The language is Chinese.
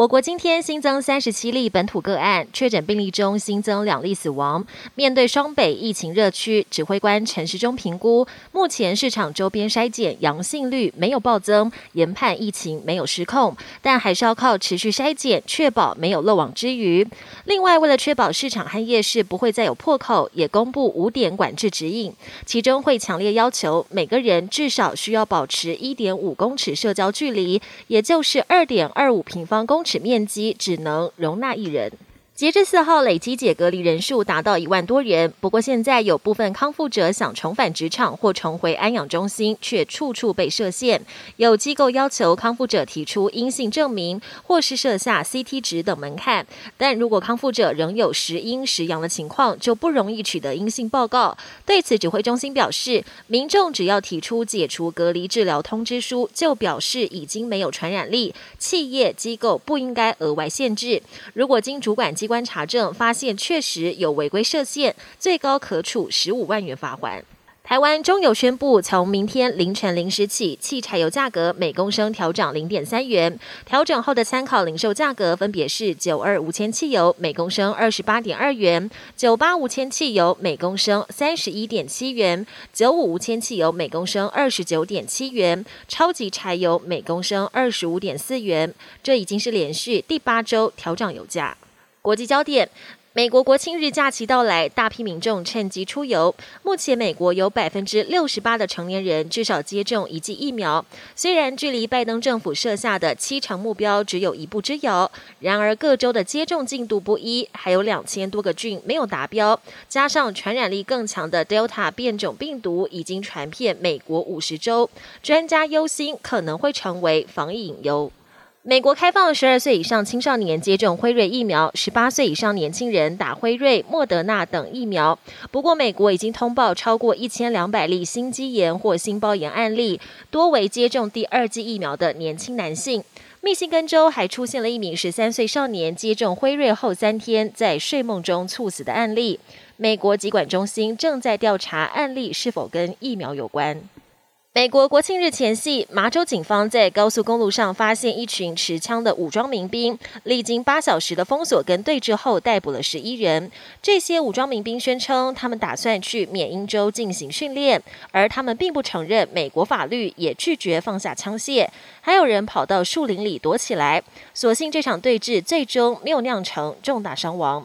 我国今天新增三十七例本土个案，确诊病例中新增两例死亡。面对双北疫情热区，指挥官陈时中评估，目前市场周边筛检阳性率没有暴增，研判疫情没有失控，但还是要靠持续筛检，确保没有漏网之鱼。另外，为了确保市场和夜市不会再有破口，也公布五点管制指引，其中会强烈要求每个人至少需要保持一点五公尺社交距离，也就是二点二五平方公尺使面积，只能容纳一人。截至四号，累积解隔离人数达到一万多人。不过，现在有部分康复者想重返职场或重回安养中心，却处处被设限。有机构要求康复者提出阴性证明，或是设下 CT 值等门槛。但如果康复者仍有时阴时阳的情况，就不容易取得阴性报告。对此，指挥中心表示，民众只要提出解除隔离治疗通知书，就表示已经没有传染力。企业机构不应该额外限制。如果经主管机观查证发现确实有违规设限，最高可处十五万元罚款。台湾中油宣布，从明天凌晨零时起，汽柴油价格每公升调涨零点三元。调整后的参考零售价格分别是：九二五千汽油每公升二十八点二元，九八五千汽油每公升三十一点七元，九五五千汽油每公升二十九点七元，超级柴油每公升二十五点四元。这已经是连续第八周调涨油价。国际焦点：美国国庆日假期到来，大批民众趁机出游。目前，美国有百分之六十八的成年人至少接种一剂疫苗。虽然距离拜登政府设下的七成目标只有一步之遥，然而各州的接种进度不一，还有两千多个郡没有达标。加上传染力更强的 Delta 变种病毒已经传遍美国五十州，专家忧心可能会成为防疫隐忧。美国开放十二岁以上青少年接种辉瑞疫苗，十八岁以上年轻人打辉瑞、莫德纳等疫苗。不过，美国已经通报超过一千两百例心肌炎或心包炎案例，多为接种第二剂疫苗的年轻男性。密西根州还出现了一名十三岁少年接种辉瑞后三天在睡梦中猝死的案例。美国疾管中心正在调查案例是否跟疫苗有关。美国国庆日前夕，麻州警方在高速公路上发现一群持枪的武装民兵，历经八小时的封锁跟对峙后，逮捕了十一人。这些武装民兵宣称，他们打算去缅因州进行训练，而他们并不承认美国法律，也拒绝放下枪械。还有人跑到树林里躲起来。所幸这场对峙最终没有酿成重大伤亡。